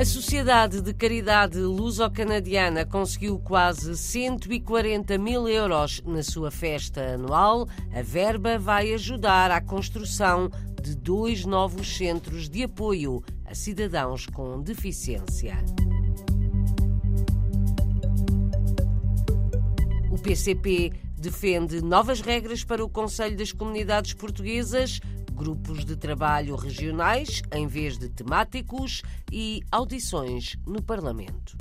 A Sociedade de Caridade Luso-Canadiana conseguiu quase 140 mil euros na sua festa anual. A verba vai ajudar à construção de dois novos centros de apoio a cidadãos com deficiência. O PCP defende novas regras para o Conselho das Comunidades Portuguesas grupos de trabalho regionais em vez de temáticos e audições no Parlamento.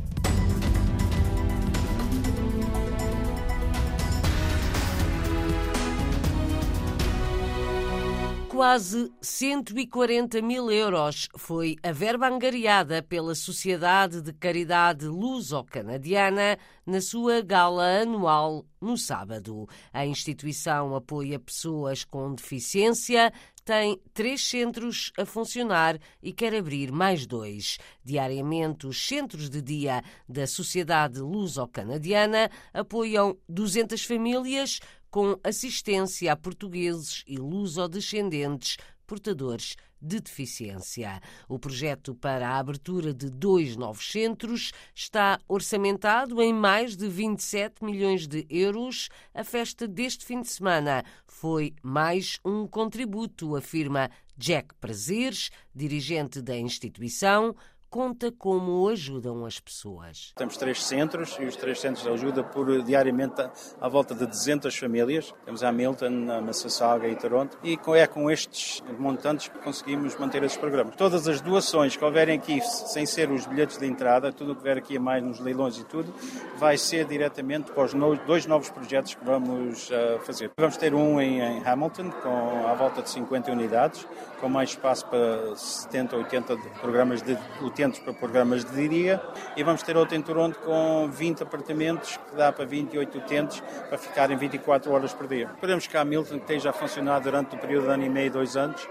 quase 140 mil euros foi a verba angariada pela Sociedade de Caridade Luso-Canadiana na sua gala anual no sábado. A instituição apoia pessoas com deficiência, tem três centros a funcionar e quer abrir mais dois. Diariamente, os centros de dia da Sociedade Luso-Canadiana apoiam 200 famílias com assistência a portugueses e luso-descendentes portadores de deficiência. O projeto para a abertura de dois novos centros está orçamentado em mais de 27 milhões de euros. A festa deste fim de semana foi mais um contributo, afirma Jack Prazeres, dirigente da instituição, conta como ajudam as pessoas. Temos três centros e os três centros ajudam por diariamente à volta de 200 famílias. Temos a Hamilton, a Mississauga e Toronto e é com estes montantes que conseguimos manter esses programas. Todas as doações que houverem aqui, sem ser os bilhetes de entrada, tudo o que vier aqui a mais nos leilões e tudo, vai ser diretamente para os dois novos projetos que vamos uh, fazer. Vamos ter um em, em Hamilton, com à volta de 50 unidades, com mais espaço para 70, 80 programas de utentes para programas de dia e vamos ter outro em Toronto com 20 apartamentos que dá para 28 utentes para ficarem 24 horas por dia. Esperamos que a Hamilton esteja a funcionar durante o período de ano e meio, dois anos,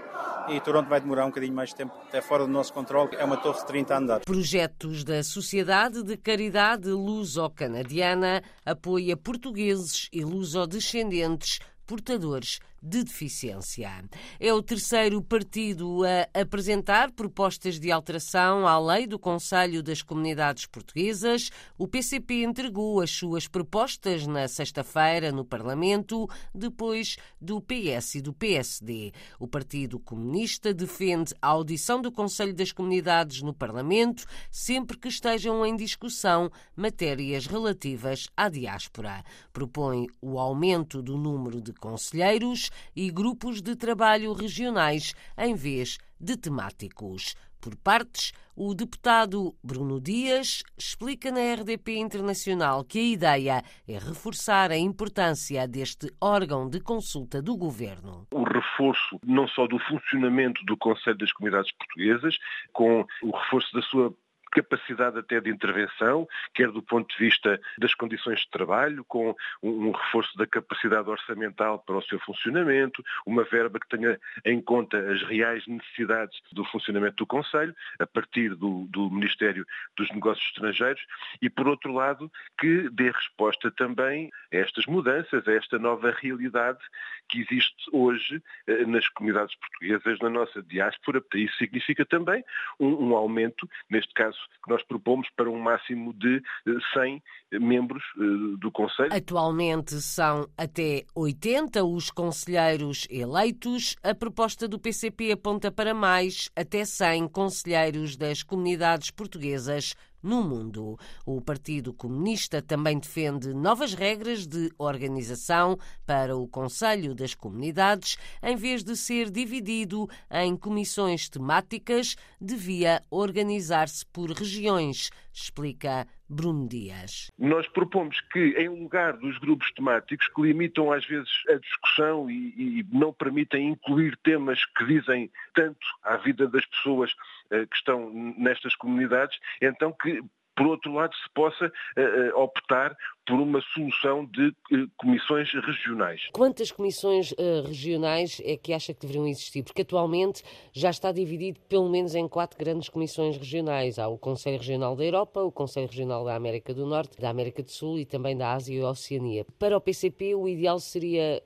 e Toronto vai demorar um bocadinho mais de tempo, até fora do nosso controle. É uma torre de 30 andares. Projetos da Sociedade de Caridade Luso-Canadiana apoia portugueses e luso-descendentes portadores de deficiência. É o terceiro partido a apresentar propostas de alteração à lei do Conselho das Comunidades Portuguesas. O PCP entregou as suas propostas na sexta-feira no Parlamento, depois do PS e do PSD. O Partido Comunista defende a audição do Conselho das Comunidades no Parlamento sempre que estejam em discussão matérias relativas à diáspora. Propõe o aumento do número de conselheiros e grupos de trabalho regionais em vez de temáticos. Por partes, o deputado Bruno Dias explica na RDP Internacional que a ideia é reforçar a importância deste órgão de consulta do governo. O reforço não só do funcionamento do Conselho das Comunidades Portuguesas, com o reforço da sua capacidade até de intervenção, quer do ponto de vista das condições de trabalho, com um reforço da capacidade orçamental para o seu funcionamento, uma verba que tenha em conta as reais necessidades do funcionamento do Conselho, a partir do, do Ministério dos Negócios Estrangeiros, e, por outro lado, que dê resposta também a estas mudanças, a esta nova realidade que existe hoje eh, nas comunidades portuguesas, na nossa diáspora. Isso significa também um, um aumento, neste caso que nós propomos para um máximo de 100 eh, membros eh, do Conselho. Atualmente são até 80 os conselheiros eleitos. A proposta do PCP aponta para mais, até 100 conselheiros das comunidades portuguesas no mundo. O Partido Comunista também defende novas regras de organização para o Conselho das Comunidades, em vez de ser dividido em comissões temáticas, devia organizar-se por regiões, explica Bruno Dias. Nós propomos que, em lugar dos grupos temáticos que limitam às vezes a discussão e, e não permitem incluir temas que dizem tanto à vida das pessoas uh, que estão nestas comunidades, então que por outro lado, se possa uh, optar por uma solução de uh, comissões regionais. Quantas comissões regionais é que acha que deveriam existir? Porque atualmente já está dividido pelo menos em quatro grandes comissões regionais. Há o Conselho Regional da Europa, o Conselho Regional da América do Norte, da América do Sul e também da Ásia e Oceania. Para o PCP, o ideal seria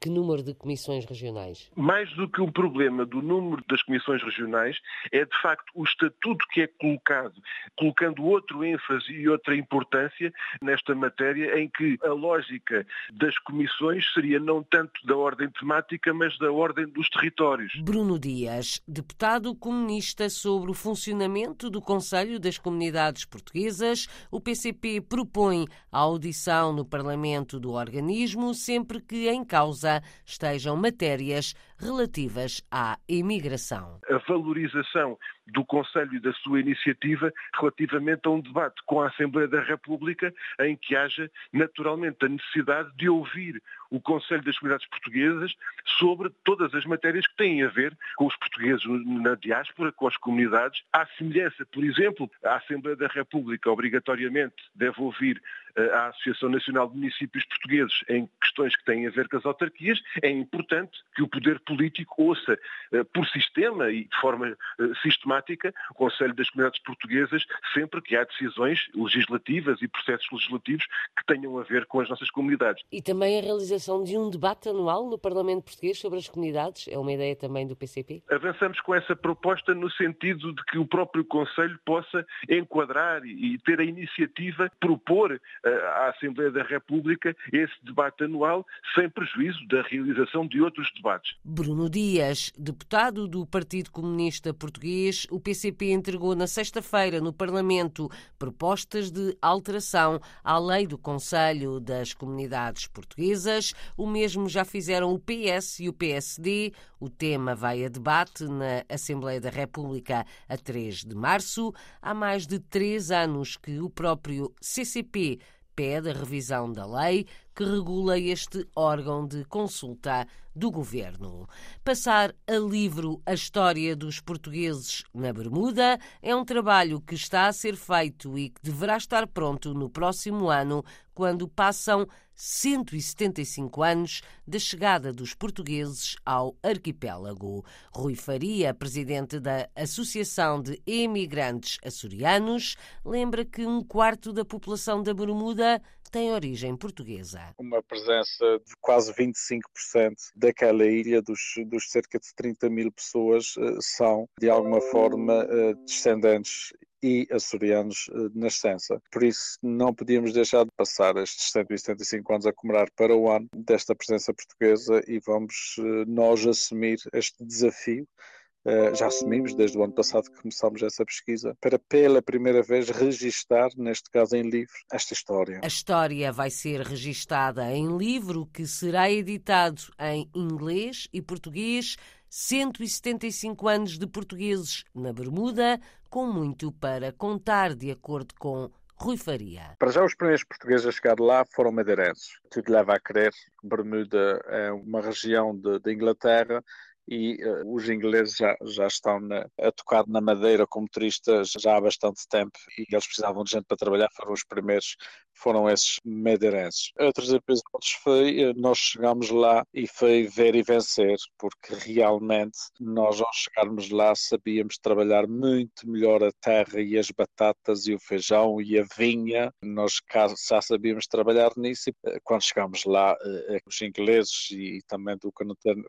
Que número de comissões regionais? Mais do que um problema do número das comissões regionais, é de facto o estatuto que é colocado, colocando outro ênfase e outra importância nesta matéria, em que a lógica das comissões seria não tanto da ordem temática, mas da ordem dos territórios. Bruno Dias, deputado comunista sobre o funcionamento do Conselho das Comunidades Portuguesas, o PCP propõe a audição no Parlamento do organismo sempre que em causa estejam matérias relativas à imigração. A valorização do Conselho e da sua iniciativa relativamente a um debate com a Assembleia da República em que haja naturalmente a necessidade de ouvir o Conselho das Comunidades Portuguesas sobre todas as matérias que têm a ver com os portugueses na diáspora, com as comunidades. À semelhança, por exemplo, a Assembleia da República obrigatoriamente deve ouvir eh, a Associação Nacional de Municípios Portugueses em questões que têm a ver com as autarquias, é importante que o poder político ouça eh, por sistema e de forma eh, sistemática o Conselho das Comunidades Portuguesas sempre que há decisões legislativas e processos legislativos que tenham a ver com as nossas comunidades. E também a realização de um debate anual no Parlamento Português sobre as comunidades é uma ideia também do PCP? Avançamos com essa proposta no sentido de que o próprio Conselho possa enquadrar e ter a iniciativa propor à Assembleia da República esse debate anual sem prejuízo da realização de outros debates. Bruno Dias, deputado do Partido Comunista Português, o PCP entregou na sexta-feira no Parlamento propostas de alteração à lei do Conselho das Comunidades Portuguesas. O mesmo já fizeram o PS e o PSD. O tema vai a debate na Assembleia da República a 3 de março. Há mais de três anos que o próprio CCP pede a revisão da lei que regula este órgão de consulta do governo. Passar a livro a história dos portugueses na Bermuda é um trabalho que está a ser feito e que deverá estar pronto no próximo ano, quando passam 175 anos da chegada dos portugueses ao arquipélago. Rui Faria, presidente da Associação de Emigrantes Açorianos, lembra que um quarto da população da Bermuda tem origem portuguesa. Uma presença de quase 25% daquela ilha, dos, dos cerca de 30 mil pessoas, eh, são de alguma forma eh, descendentes e açorianos de eh, nascença. Por isso, não podíamos deixar de passar estes 175 anos a comemorar para o ano desta presença portuguesa e vamos nós assumir este desafio já assumimos desde o ano passado que começámos essa pesquisa, para pela primeira vez registar, neste caso em livro, esta história. A história vai ser registada em livro que será editado em inglês e português. 175 anos de portugueses na Bermuda, com muito para contar, de acordo com Rui Faria. Para já, os primeiros portugueses a chegar lá foram madeirenses. Tudo leva a crer que Bermuda é uma região de Inglaterra e uh, os ingleses já, já estão na, a tocar na Madeira como turistas já há bastante tempo e eles precisavam de gente para trabalhar, foram os primeiros, foram esses madeirenses. Outros episódios foi, eh, nós chegámos lá e foi ver e vencer, porque realmente nós ao chegarmos lá sabíamos trabalhar muito melhor a terra e as batatas e o feijão e a vinha, nós já sabíamos trabalhar nisso e eh, quando chegámos lá, os ingleses e também do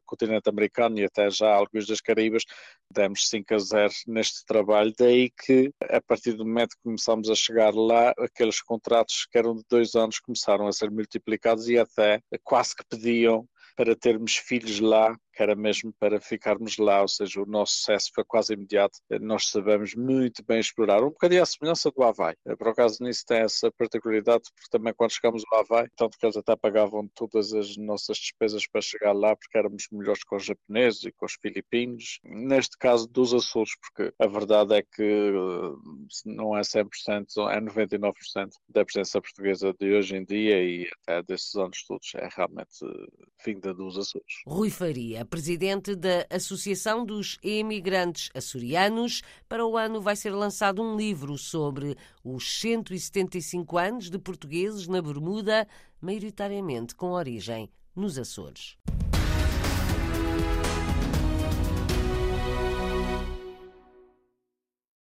continente americano e até já alguns das Caraíbas, demos 5 a 0 neste trabalho. Daí que, a partir do momento que começámos a chegar lá, aqueles contratos que eram de dois anos começaram a ser multiplicados e até quase que pediam para termos filhos lá que era mesmo para ficarmos lá, ou seja, o nosso sucesso foi quase imediato. Nós sabemos muito bem explorar, um bocadinho à semelhança do Havaí. Por acaso nisso tem essa particularidade, porque também quando chegamos ao Havaí, tanto que eles até pagavam todas as nossas despesas para chegar lá, porque éramos melhores com os japoneses e com os filipinos. Neste caso dos Açores, porque a verdade é que eh, não é 100%, é 99% da presença portuguesa de hoje em dia e até desses anos todos é realmente vinda dos Açores. Rui Faria presidente da Associação dos Emigrantes Açorianos. Para o ano vai ser lançado um livro sobre os 175 anos de portugueses na Bermuda, maioritariamente com origem nos Açores.